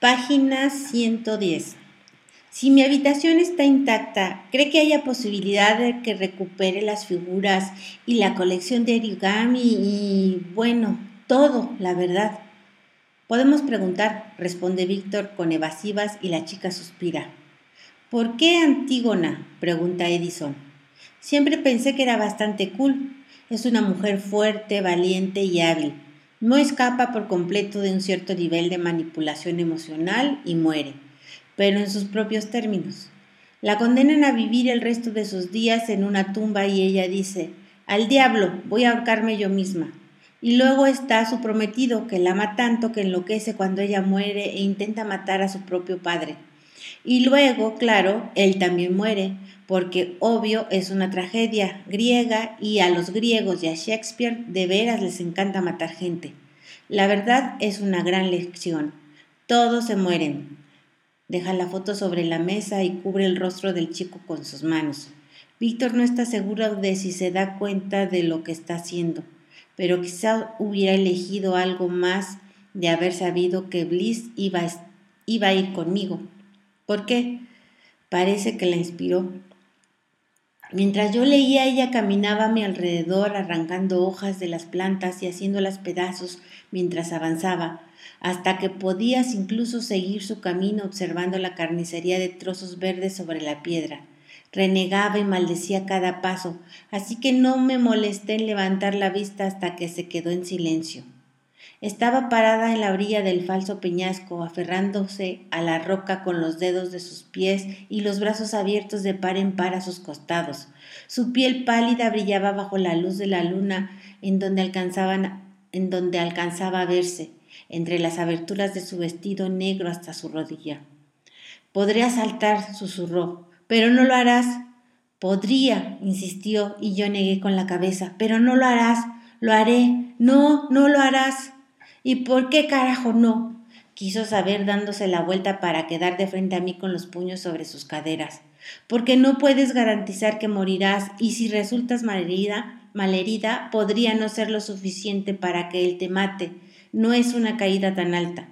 Página 110. Si mi habitación está intacta, ¿cree que haya posibilidad de que recupere las figuras y la colección de origami y, bueno, todo, la verdad? Podemos preguntar, responde Víctor con evasivas y la chica suspira. ¿Por qué Antígona? pregunta Edison. Siempre pensé que era bastante cool. Es una mujer fuerte, valiente y hábil. No escapa por completo de un cierto nivel de manipulación emocional y muere pero en sus propios términos. La condenan a vivir el resto de sus días en una tumba y ella dice, al diablo, voy a ahorcarme yo misma. Y luego está su prometido, que la ama tanto que enloquece cuando ella muere e intenta matar a su propio padre. Y luego, claro, él también muere, porque obvio es una tragedia griega y a los griegos y a Shakespeare de veras les encanta matar gente. La verdad es una gran lección. Todos se mueren, Deja la foto sobre la mesa y cubre el rostro del chico con sus manos. Víctor no está seguro de si se da cuenta de lo que está haciendo, pero quizá hubiera elegido algo más de haber sabido que Bliss iba a, iba a ir conmigo. ¿Por qué? Parece que la inspiró. Mientras yo leía, ella caminaba a mi alrededor arrancando hojas de las plantas y haciéndolas pedazos mientras avanzaba, hasta que podías incluso seguir su camino observando la carnicería de trozos verdes sobre la piedra. Renegaba y maldecía cada paso, así que no me molesté en levantar la vista hasta que se quedó en silencio. Estaba parada en la orilla del falso peñasco, aferrándose a la roca con los dedos de sus pies y los brazos abiertos de par en par a sus costados. Su piel pálida brillaba bajo la luz de la luna en donde, alcanzaban, en donde alcanzaba a verse, entre las aberturas de su vestido negro hasta su rodilla. Podría saltar, susurró, pero no lo harás. Podría, insistió, y yo negué con la cabeza, pero no lo harás, lo haré, no, no lo harás. ¿Y por qué carajo no? quiso saber dándose la vuelta para quedar de frente a mí con los puños sobre sus caderas. Porque no puedes garantizar que morirás y si resultas malherida, malherida, podría no ser lo suficiente para que él te mate. No es una caída tan alta.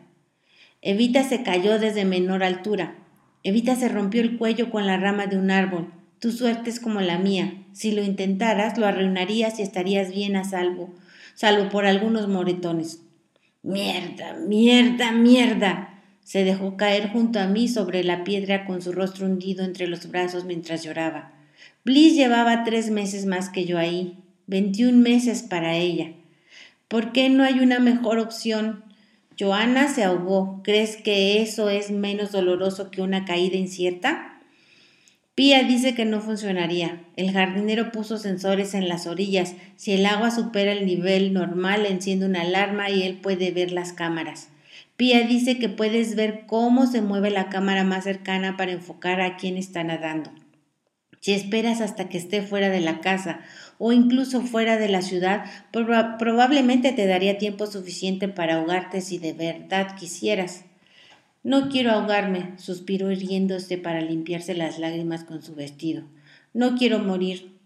Evita se cayó desde menor altura. Evita se rompió el cuello con la rama de un árbol. Tu suerte es como la mía. Si lo intentaras, lo arruinarías y estarías bien a salvo, salvo por algunos moretones. Mierda, mierda, mierda. Se dejó caer junto a mí sobre la piedra con su rostro hundido entre los brazos mientras lloraba. Bliss llevaba tres meses más que yo ahí, veintiún meses para ella. ¿Por qué no hay una mejor opción? Joana se ahogó. ¿Crees que eso es menos doloroso que una caída incierta? Pía dice que no funcionaría. El jardinero puso sensores en las orillas. Si el agua supera el nivel normal, enciende una alarma y él puede ver las cámaras. Pía dice que puedes ver cómo se mueve la cámara más cercana para enfocar a quien está nadando. Si esperas hasta que esté fuera de la casa o incluso fuera de la ciudad, probablemente te daría tiempo suficiente para ahogarte si de verdad quisieras. No quiero ahogarme, suspiró riéndose para limpiarse las lágrimas con su vestido. No quiero morir.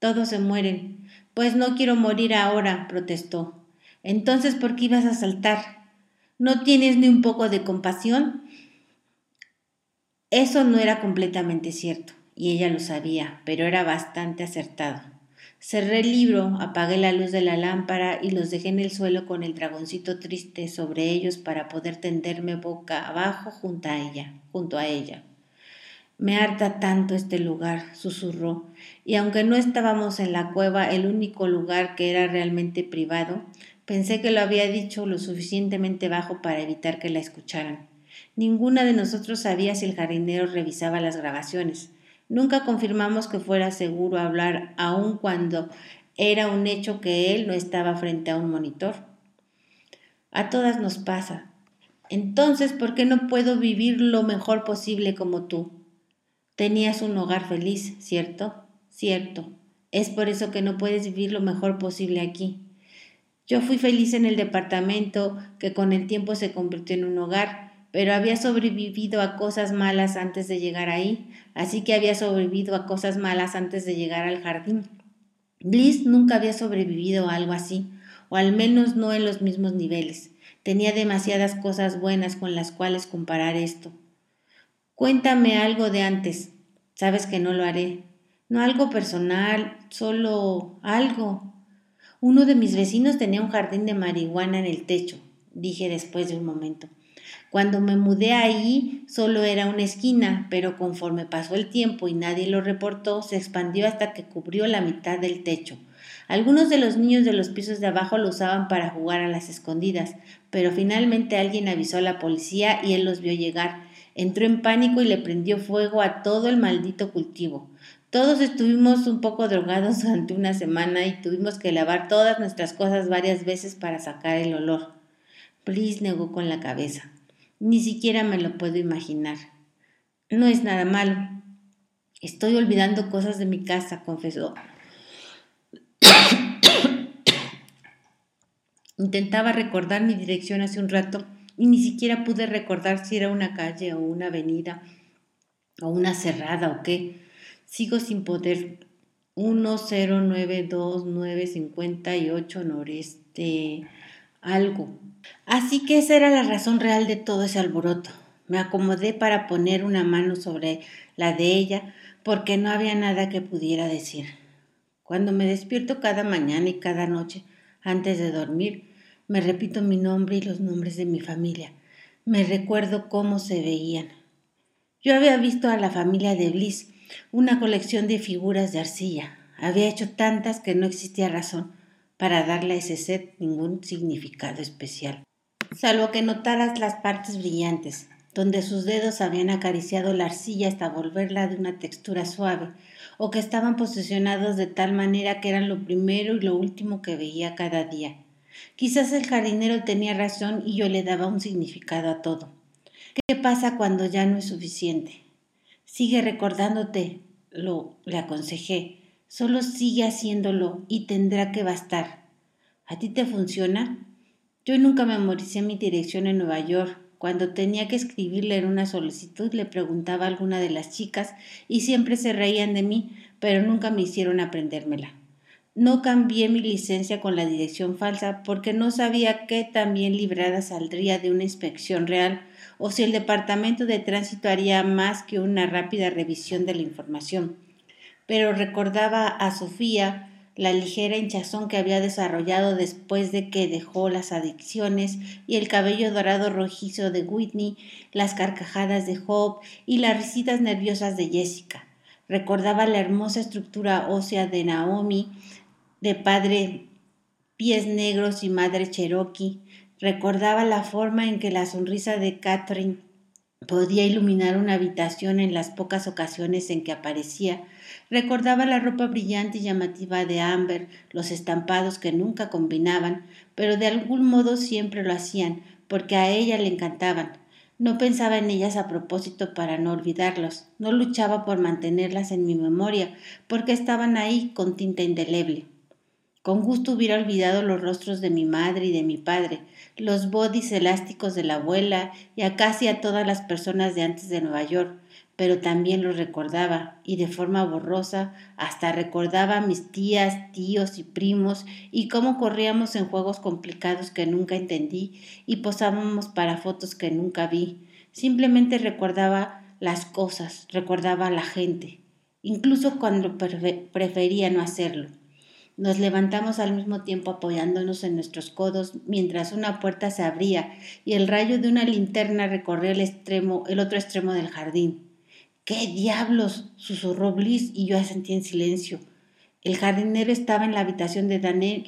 Todos se mueren. Pues no quiero morir ahora, protestó. Entonces, ¿por qué ibas a saltar? ¿No tienes ni un poco de compasión? Eso no era completamente cierto, y ella lo sabía, pero era bastante acertado. Cerré el libro, apagué la luz de la lámpara y los dejé en el suelo con el dragoncito triste sobre ellos para poder tenderme boca abajo junto a ella, junto a ella. Me harta tanto este lugar, susurró, y aunque no estábamos en la cueva, el único lugar que era realmente privado, pensé que lo había dicho lo suficientemente bajo para evitar que la escucharan. Ninguna de nosotros sabía si el jardinero revisaba las grabaciones. Nunca confirmamos que fuera seguro hablar aun cuando era un hecho que él no estaba frente a un monitor. A todas nos pasa. Entonces, ¿por qué no puedo vivir lo mejor posible como tú? Tenías un hogar feliz, ¿cierto? Cierto. Es por eso que no puedes vivir lo mejor posible aquí. Yo fui feliz en el departamento que con el tiempo se convirtió en un hogar, pero había sobrevivido a cosas malas antes de llegar ahí, así que había sobrevivido a cosas malas antes de llegar al jardín. Bliss nunca había sobrevivido a algo así, o al menos no en los mismos niveles. Tenía demasiadas cosas buenas con las cuales comparar esto. Cuéntame algo de antes. Sabes que no lo haré. No algo personal, solo algo. Uno de mis vecinos tenía un jardín de marihuana en el techo, dije después de un momento. Cuando me mudé ahí solo era una esquina, pero conforme pasó el tiempo y nadie lo reportó, se expandió hasta que cubrió la mitad del techo. Algunos de los niños de los pisos de abajo lo usaban para jugar a las escondidas, pero finalmente alguien avisó a la policía y él los vio llegar. Entró en pánico y le prendió fuego a todo el maldito cultivo. Todos estuvimos un poco drogados durante una semana y tuvimos que lavar todas nuestras cosas varias veces para sacar el olor. Bliss negó con la cabeza. Ni siquiera me lo puedo imaginar. No es nada malo. Estoy olvidando cosas de mi casa, confesó. Intentaba recordar mi dirección hace un rato y ni siquiera pude recordar si era una calle o una avenida o una cerrada o qué. Sigo sin poder. 1092958 noreste algo. Así que esa era la razón real de todo ese alboroto. Me acomodé para poner una mano sobre la de ella porque no había nada que pudiera decir. Cuando me despierto cada mañana y cada noche antes de dormir, me repito mi nombre y los nombres de mi familia. Me recuerdo cómo se veían. Yo había visto a la familia de Bliss una colección de figuras de arcilla. Había hecho tantas que no existía razón para darle a ese set ningún significado especial, salvo que notaras las partes brillantes, donde sus dedos habían acariciado la arcilla hasta volverla de una textura suave, o que estaban posicionados de tal manera que eran lo primero y lo último que veía cada día. Quizás el jardinero tenía razón y yo le daba un significado a todo. ¿Qué pasa cuando ya no es suficiente? Sigue recordándote, lo le aconsejé. Solo sigue haciéndolo y tendrá que bastar. ¿A ti te funciona? Yo nunca memoricé mi dirección en Nueva York. Cuando tenía que escribirle en una solicitud le preguntaba a alguna de las chicas y siempre se reían de mí, pero nunca me hicieron aprendérmela. No cambié mi licencia con la dirección falsa porque no sabía qué tan bien librada saldría de una inspección real o si el Departamento de Tránsito haría más que una rápida revisión de la información. Pero recordaba a Sofía la ligera hinchazón que había desarrollado después de que dejó las adicciones y el cabello dorado rojizo de Whitney, las carcajadas de Hope y las risitas nerviosas de Jessica. Recordaba la hermosa estructura ósea de Naomi, de padre pies negros y madre cherokee, Recordaba la forma en que la sonrisa de Catherine podía iluminar una habitación en las pocas ocasiones en que aparecía. Recordaba la ropa brillante y llamativa de Amber, los estampados que nunca combinaban, pero de algún modo siempre lo hacían, porque a ella le encantaban. No pensaba en ellas a propósito para no olvidarlos, no luchaba por mantenerlas en mi memoria, porque estaban ahí con tinta indeleble. Con gusto hubiera olvidado los rostros de mi madre y de mi padre, los bodys elásticos de la abuela y a casi a todas las personas de antes de Nueva York, pero también los recordaba, y de forma borrosa, hasta recordaba a mis tías, tíos y primos, y cómo corríamos en juegos complicados que nunca entendí, y posábamos para fotos que nunca vi. Simplemente recordaba las cosas, recordaba a la gente, incluso cuando prefería no hacerlo. Nos levantamos al mismo tiempo apoyándonos en nuestros codos mientras una puerta se abría y el rayo de una linterna recorrió el extremo, el otro extremo del jardín. ¿Qué diablos? susurró Bliss y yo asentí en silencio. El jardinero estaba en la habitación de Daniel,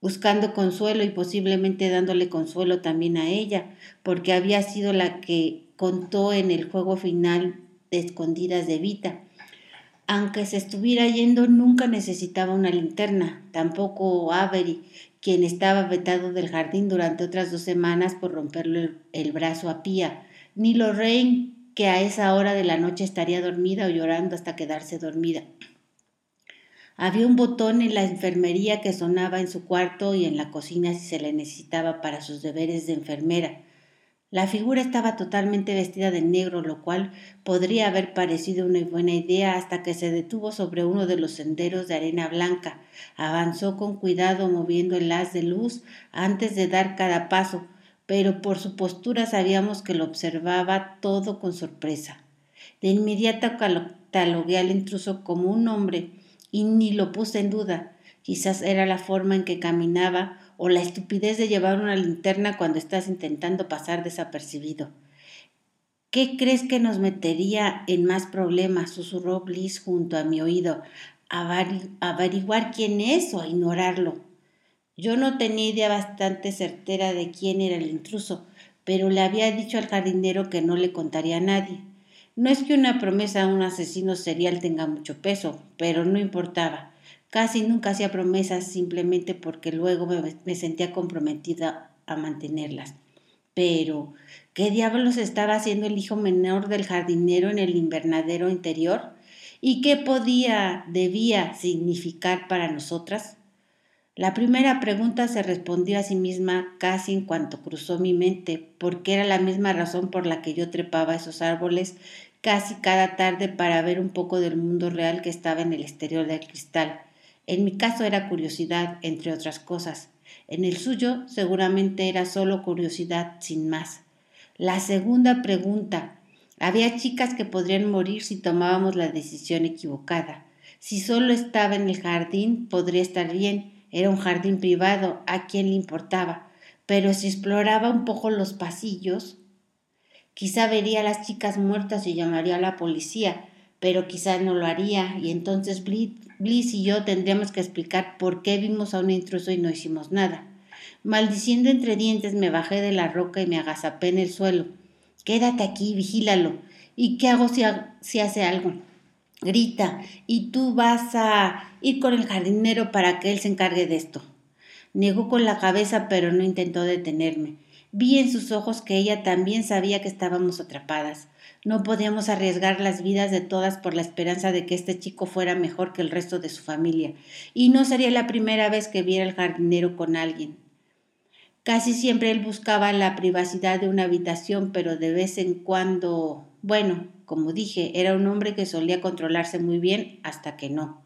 buscando consuelo y posiblemente dándole consuelo también a ella, porque había sido la que contó en el juego final de escondidas de Vita. Aunque se estuviera yendo, nunca necesitaba una linterna, tampoco Avery, quien estaba vetado del jardín durante otras dos semanas por romperle el brazo a Pía, ni Lorraine, que a esa hora de la noche estaría dormida o llorando hasta quedarse dormida. Había un botón en la enfermería que sonaba en su cuarto y en la cocina si se le necesitaba para sus deberes de enfermera. La figura estaba totalmente vestida de negro, lo cual podría haber parecido una buena idea hasta que se detuvo sobre uno de los senderos de arena blanca. Avanzó con cuidado moviendo el haz de luz antes de dar cada paso, pero por su postura sabíamos que lo observaba todo con sorpresa. De inmediato catalogué al intruso como un hombre y ni lo puse en duda. Quizás era la forma en que caminaba o la estupidez de llevar una linterna cuando estás intentando pasar desapercibido. ¿Qué crees que nos metería en más problemas? susurró Bliss junto a mi oído. Averiguar quién es o ignorarlo. Yo no tenía idea bastante certera de quién era el intruso, pero le había dicho al jardinero que no le contaría a nadie. No es que una promesa a un asesino serial tenga mucho peso, pero no importaba. Casi nunca hacía promesas simplemente porque luego me, sentía comprometida a mantenerlas. Pero, ¿qué diablos estaba haciendo el hijo menor del jardinero en el invernadero interior? ¿Y qué podía, debía significar para nosotras? La primera pregunta se respondió a sí misma casi en cuanto cruzó mi mente, porque era la misma razón por la que yo trepaba esos árboles casi cada tarde para ver un poco del mundo real que estaba en el exterior del cristal. En mi caso era curiosidad, entre otras cosas. En el suyo seguramente era solo curiosidad, sin más. La segunda pregunta. Había chicas que podrían morir si tomábamos la decisión equivocada. Si solo estaba en el jardín, podría estar bien, era un jardín privado, a quien le importaba. Pero si exploraba un poco los pasillos, quizá vería a las chicas muertas y llamaría a la policía, pero quizá no lo haría, y entonces Bliss y yo tendríamos que explicar por qué vimos a un intruso y no hicimos nada. Maldiciendo entre dientes me bajé de la roca y me agazapé en el suelo. Quédate aquí, vigílalo. ¿Y qué hago si, si hace algo? grita, y tú vas a ir con el jardinero para que él se encargue de esto. Negó con la cabeza, pero no intentó detenerme. Vi en sus ojos que ella también sabía que estábamos atrapadas. No podíamos arriesgar las vidas de todas por la esperanza de que este chico fuera mejor que el resto de su familia, y no sería la primera vez que viera al jardinero con alguien. Casi siempre él buscaba la privacidad de una habitación, pero de vez en cuando, bueno, como dije, era un hombre que solía controlarse muy bien hasta que no.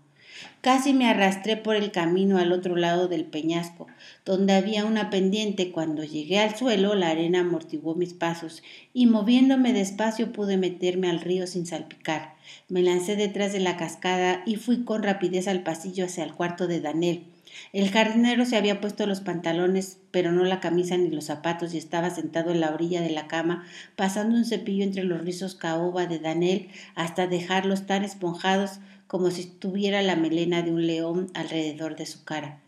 Casi me arrastré por el camino al otro lado del peñasco, donde había una pendiente. Cuando llegué al suelo, la arena amortiguó mis pasos y moviéndome despacio pude meterme al río sin salpicar. Me lancé detrás de la cascada y fui con rapidez al pasillo hacia el cuarto de Daniel. El jardinero se había puesto los pantalones, pero no la camisa ni los zapatos, y estaba sentado en la orilla de la cama, pasando un cepillo entre los rizos caoba de Daniel hasta dejarlos tan esponjados como si tuviera la melena de un león alrededor de su cara.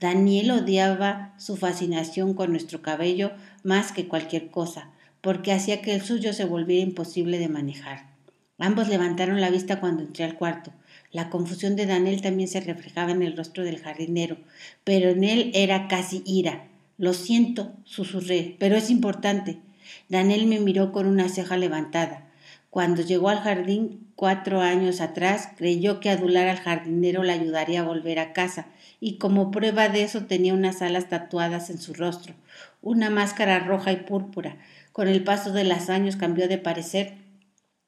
Daniel odiaba su fascinación con nuestro cabello más que cualquier cosa, porque hacía que el suyo se volviera imposible de manejar. Ambos levantaron la vista cuando entré al cuarto. La confusión de Daniel también se reflejaba en el rostro del jardinero, pero en él era casi ira. Lo siento, susurré, pero es importante. Daniel me miró con una ceja levantada. Cuando llegó al jardín cuatro años atrás, creyó que adular al jardinero le ayudaría a volver a casa, y como prueba de eso tenía unas alas tatuadas en su rostro, una máscara roja y púrpura. Con el paso de los años cambió de parecer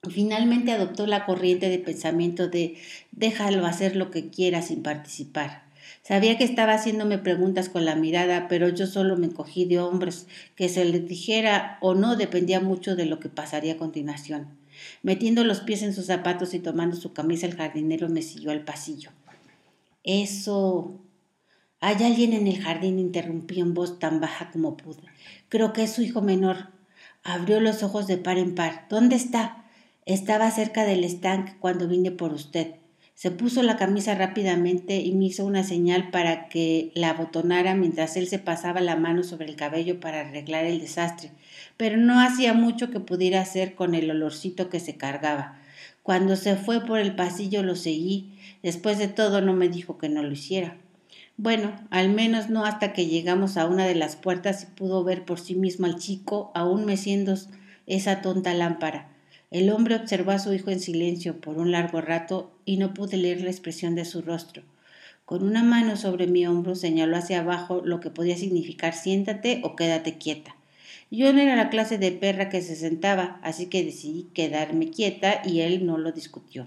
Finalmente adoptó la corriente de pensamiento de déjalo hacer lo que quiera sin participar. Sabía que estaba haciéndome preguntas con la mirada, pero yo solo me encogí de hombros. Que se le dijera o no dependía mucho de lo que pasaría a continuación. Metiendo los pies en sus zapatos y tomando su camisa, el jardinero me siguió al pasillo. Eso. Hay alguien en el jardín, interrumpí en voz tan baja como pude. Creo que es su hijo menor. Abrió los ojos de par en par. ¿Dónde está? Estaba cerca del estanque cuando vine por usted. Se puso la camisa rápidamente y me hizo una señal para que la abotonara mientras él se pasaba la mano sobre el cabello para arreglar el desastre, pero no hacía mucho que pudiera hacer con el olorcito que se cargaba. Cuando se fue por el pasillo lo seguí. Después de todo no me dijo que no lo hiciera. Bueno, al menos no hasta que llegamos a una de las puertas y pudo ver por sí mismo al chico aún meciendo esa tonta lámpara. El hombre observó a su hijo en silencio por un largo rato y no pude leer la expresión de su rostro. Con una mano sobre mi hombro señaló hacia abajo lo que podía significar siéntate o quédate quieta. Yo no era la clase de perra que se sentaba, así que decidí quedarme quieta y él no lo discutió.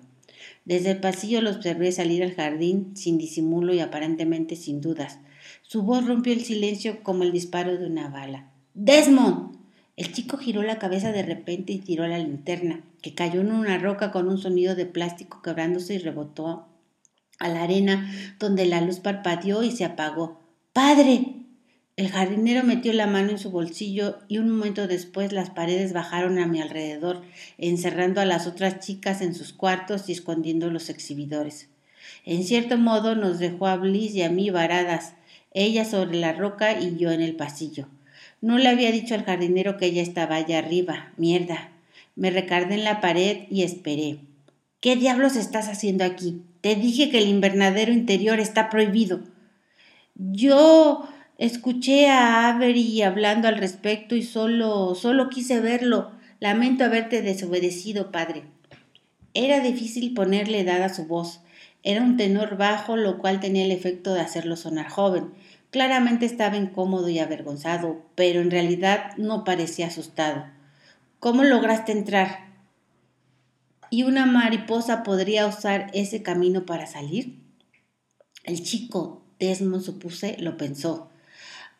Desde el pasillo lo observé salir al jardín sin disimulo y aparentemente sin dudas. Su voz rompió el silencio como el disparo de una bala. Desmond. El chico giró la cabeza de repente y tiró la linterna, que cayó en una roca con un sonido de plástico quebrándose y rebotó a la arena, donde la luz parpadeó y se apagó. ¡Padre! El jardinero metió la mano en su bolsillo y un momento después las paredes bajaron a mi alrededor, encerrando a las otras chicas en sus cuartos y escondiendo los exhibidores. En cierto modo nos dejó a Bliss y a mí varadas, ella sobre la roca y yo en el pasillo. No le había dicho al jardinero que ella estaba allá arriba. Mierda. Me recargué en la pared y esperé. ¿Qué diablos estás haciendo aquí? Te dije que el invernadero interior está prohibido. Yo escuché a Avery hablando al respecto y solo solo quise verlo. Lamento haberte desobedecido, padre. Era difícil ponerle edad a su voz. Era un tenor bajo, lo cual tenía el efecto de hacerlo sonar joven. Claramente estaba incómodo y avergonzado, pero en realidad no parecía asustado. ¿Cómo lograste entrar? ¿Y una mariposa podría usar ese camino para salir? El chico, Desmond supuse, lo pensó.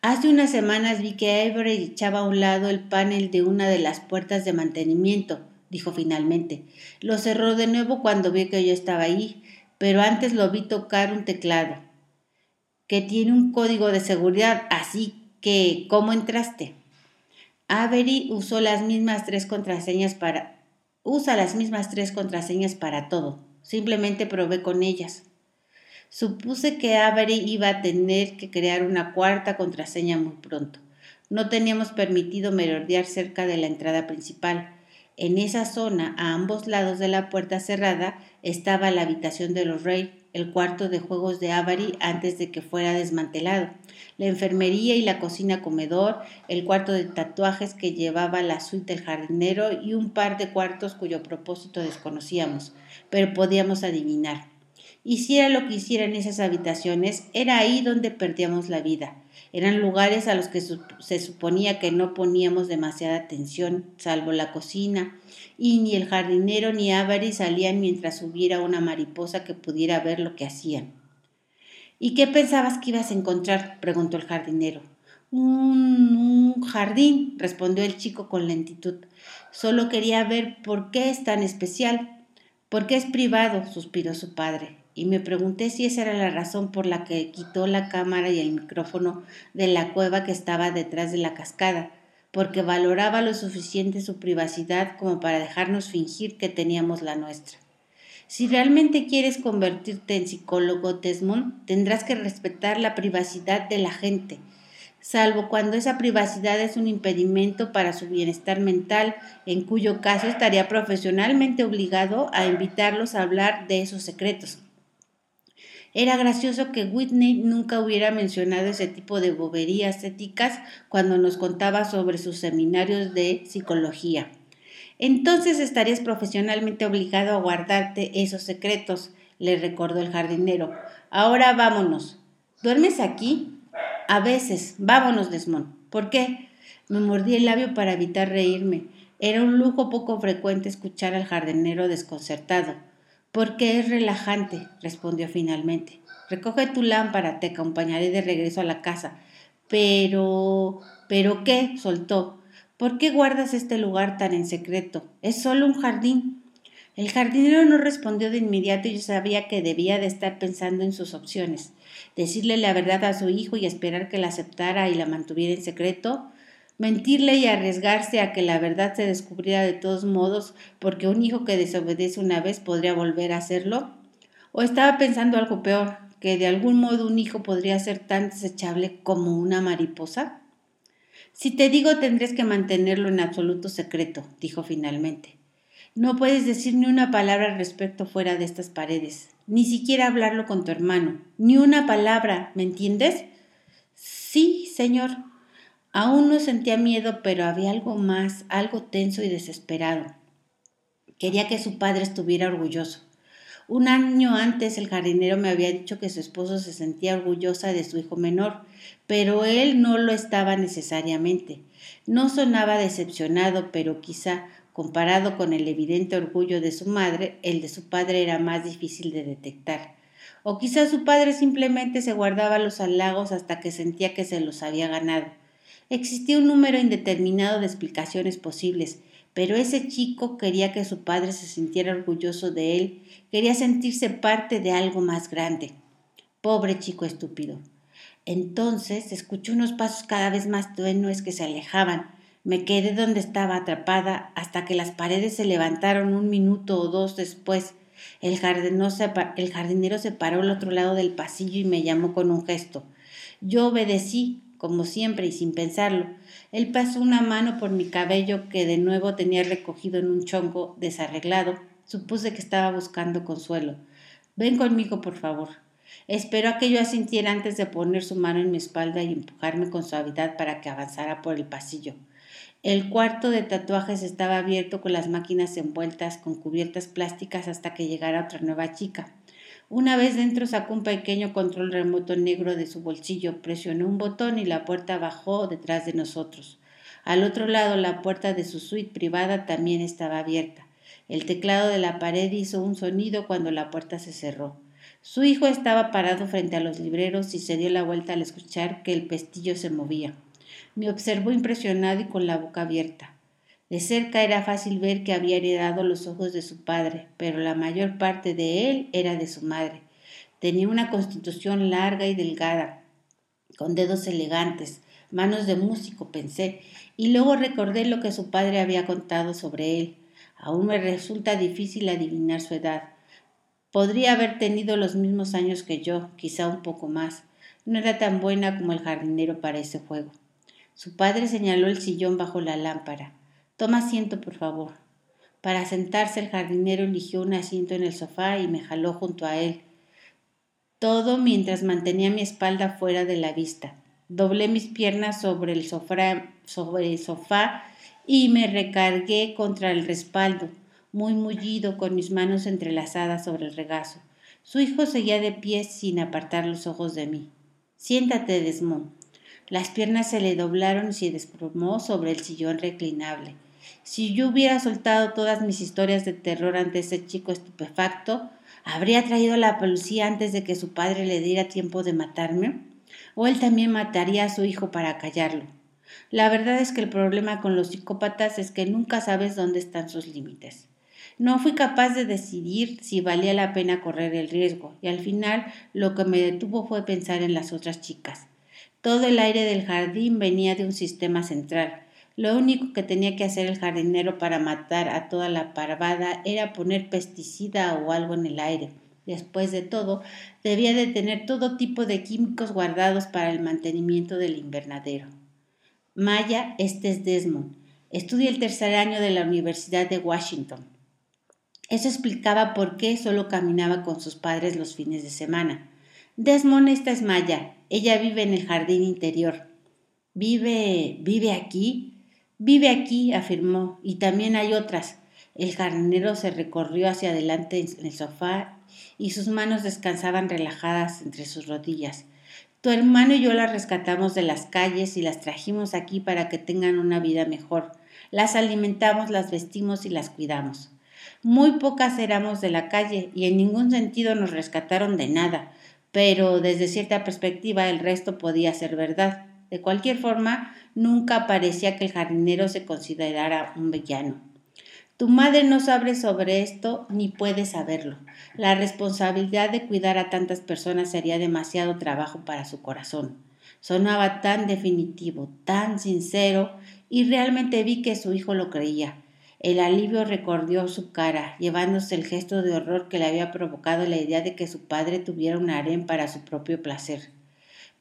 Hace unas semanas vi que Avery echaba a un lado el panel de una de las puertas de mantenimiento, dijo finalmente. Lo cerró de nuevo cuando vio que yo estaba ahí, pero antes lo vi tocar un teclado que tiene un código de seguridad, así que ¿cómo entraste? Avery usó las mismas tres contraseñas para usa las mismas tres contraseñas para todo. Simplemente probé con ellas. Supuse que Avery iba a tener que crear una cuarta contraseña muy pronto. No teníamos permitido merodear cerca de la entrada principal. En esa zona, a ambos lados de la puerta cerrada, estaba la habitación de los Rey, el cuarto de juegos de Avery antes de que fuera desmantelado, la enfermería y la cocina comedor, el cuarto de tatuajes que llevaba la suite del jardinero y un par de cuartos cuyo propósito desconocíamos, pero podíamos adivinar. Hiciera lo que hiciera en esas habitaciones, era ahí donde perdíamos la vida. Eran lugares a los que se suponía que no poníamos demasiada atención, salvo la cocina, y ni el jardinero ni Avery salían mientras hubiera una mariposa que pudiera ver lo que hacían. ¿Y qué pensabas que ibas a encontrar? preguntó el jardinero. Un, un jardín, respondió el chico con lentitud. Solo quería ver por qué es tan especial. ¿Por qué es privado? suspiró su padre y me pregunté si esa era la razón por la que quitó la cámara y el micrófono de la cueva que estaba detrás de la cascada, porque valoraba lo suficiente su privacidad como para dejarnos fingir que teníamos la nuestra. Si realmente quieres convertirte en psicólogo, Desmond, tendrás que respetar la privacidad de la gente, salvo cuando esa privacidad es un impedimento para su bienestar mental, en cuyo caso estaría profesionalmente obligado a invitarlos a hablar de esos secretos. Era gracioso que Whitney nunca hubiera mencionado ese tipo de boberías éticas cuando nos contaba sobre sus seminarios de psicología. Entonces estarías profesionalmente obligado a guardarte esos secretos, le recordó el jardinero. Ahora vámonos. ¿Duermes aquí? A veces. Vámonos, Desmond. ¿Por qué? Me mordí el labio para evitar reírme. Era un lujo poco frecuente escuchar al jardinero desconcertado. Porque es relajante, respondió finalmente. Recoge tu lámpara, te acompañaré de regreso a la casa. Pero. ¿Pero qué? soltó. ¿Por qué guardas este lugar tan en secreto? Es solo un jardín. El jardinero no respondió de inmediato y yo sabía que debía de estar pensando en sus opciones. Decirle la verdad a su hijo y esperar que la aceptara y la mantuviera en secreto, mentirle y arriesgarse a que la verdad se descubriera de todos modos porque un hijo que desobedece una vez podría volver a hacerlo? ¿O estaba pensando algo peor, que de algún modo un hijo podría ser tan desechable como una mariposa? Si te digo tendrás que mantenerlo en absoluto secreto, dijo finalmente. No puedes decir ni una palabra al respecto fuera de estas paredes, ni siquiera hablarlo con tu hermano, ni una palabra, ¿me entiendes? Sí, señor, Aún no sentía miedo, pero había algo más, algo tenso y desesperado. Quería que su padre estuviera orgulloso. Un año antes el jardinero me había dicho que su esposo se sentía orgullosa de su hijo menor, pero él no lo estaba necesariamente. No sonaba decepcionado, pero quizá, comparado con el evidente orgullo de su madre, el de su padre era más difícil de detectar. O quizá su padre simplemente se guardaba los halagos hasta que sentía que se los había ganado. Existía un número indeterminado de explicaciones posibles, pero ese chico quería que su padre se sintiera orgulloso de él, quería sentirse parte de algo más grande. Pobre chico estúpido. Entonces escuché unos pasos cada vez más tenues que se alejaban. Me quedé donde estaba atrapada hasta que las paredes se levantaron un minuto o dos después. El el jardinero se paró al otro lado del pasillo y me llamó con un gesto. Yo obedecí, como siempre y sin pensarlo. Él pasó una mano por mi cabello que de nuevo tenía recogido en un chongo desarreglado. Supuse que estaba buscando consuelo. Ven conmigo, por favor. Esperó a que yo asintiera antes de poner su mano en mi espalda y empujarme con suavidad para que avanzara por el pasillo. El cuarto de tatuajes estaba abierto con las máquinas envueltas con cubiertas plásticas hasta que llegara otra nueva chica. Una vez dentro sacó un pequeño control remoto negro de su bolsillo, presionó un botón y la puerta bajó detrás de nosotros. Al otro lado la puerta de su suite privada también estaba abierta. El teclado de la pared hizo un sonido cuando la puerta se cerró. Su hijo estaba parado frente a los libreros y se dio la vuelta al escuchar que el pestillo se movía. Me observó impresionado y con la boca abierta. De cerca era fácil ver que había heredado los ojos de su padre, pero la mayor parte de él era de su madre. Tenía una constitución larga y delgada, con dedos elegantes, manos de músico, pensé, y luego recordé lo que su padre había contado sobre él. Aún me resulta difícil adivinar su edad. Podría haber tenido los mismos años que yo, quizá un poco más. No era tan buena como el jardinero para ese juego. Su padre señaló el sillón bajo la lámpara. Toma asiento, por favor. Para sentarse el jardinero eligió un asiento en el sofá y me jaló junto a él. Todo mientras mantenía mi espalda fuera de la vista. Doblé mis piernas sobre el sofá, sobre el sofá y me recargué contra el respaldo, muy mullido, con mis manos entrelazadas sobre el regazo. Su hijo seguía de pie sin apartar los ojos de mí. Siéntate, Desmond. Las piernas se le doblaron y se desplomó sobre el sillón reclinable. Si yo hubiera soltado todas mis historias de terror ante ese chico estupefacto, ¿habría traído a la policía antes de que su padre le diera tiempo de matarme? ¿O él también mataría a su hijo para callarlo? La verdad es que el problema con los psicópatas es que nunca sabes dónde están sus límites. No fui capaz de decidir si valía la pena correr el riesgo, y al final lo que me detuvo fue pensar en las otras chicas. Todo el aire del jardín venía de un sistema central, lo único que tenía que hacer el jardinero para matar a toda la parvada era poner pesticida o algo en el aire. Después de todo, debía de tener todo tipo de químicos guardados para el mantenimiento del invernadero. Maya, este es Desmond. Estudia el tercer año de la Universidad de Washington. Eso explicaba por qué solo caminaba con sus padres los fines de semana. Desmond, esta es Maya. Ella vive en el jardín interior. ¿Vive. vive aquí? Vive aquí, afirmó, y también hay otras. El jardinero se recorrió hacia adelante en el sofá y sus manos descansaban relajadas entre sus rodillas. Tu hermano y yo las rescatamos de las calles y las trajimos aquí para que tengan una vida mejor. Las alimentamos, las vestimos y las cuidamos. Muy pocas éramos de la calle y en ningún sentido nos rescataron de nada, pero desde cierta perspectiva el resto podía ser verdad. De cualquier forma, nunca parecía que el jardinero se considerara un villano. Tu madre no sabe sobre esto ni puede saberlo. La responsabilidad de cuidar a tantas personas sería demasiado trabajo para su corazón. Sonaba tan definitivo, tan sincero, y realmente vi que su hijo lo creía. El alivio recorrió su cara, llevándose el gesto de horror que le había provocado la idea de que su padre tuviera un harén para su propio placer.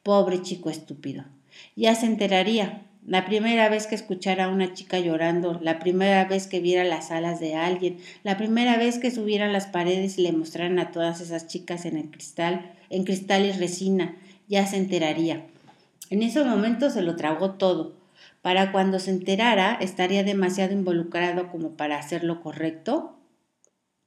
Pobre chico estúpido. Ya se enteraría. La primera vez que escuchara a una chica llorando, la primera vez que viera las alas de alguien, la primera vez que subieran las paredes y le mostraran a todas esas chicas en el cristal, en cristal y resina, ya se enteraría. En ese momento se lo tragó todo. Para cuando se enterara, estaría demasiado involucrado como para hacer lo correcto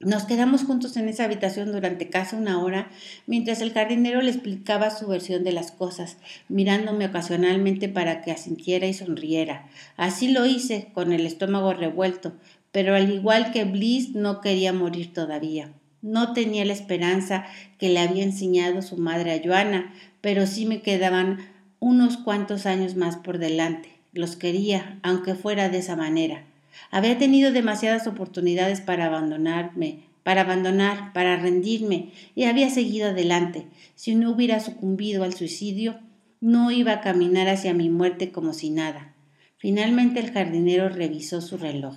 nos quedamos juntos en esa habitación durante casi una hora mientras el jardinero le explicaba su versión de las cosas, mirándome ocasionalmente para que asintiera y sonriera. Así lo hice, con el estómago revuelto, pero al igual que Bliss no quería morir todavía. No tenía la esperanza que le había enseñado su madre a Joana, pero sí me quedaban unos cuantos años más por delante. Los quería, aunque fuera de esa manera. Había tenido demasiadas oportunidades para abandonarme, para abandonar, para rendirme, y había seguido adelante. Si no hubiera sucumbido al suicidio, no iba a caminar hacia mi muerte como si nada. Finalmente el jardinero revisó su reloj.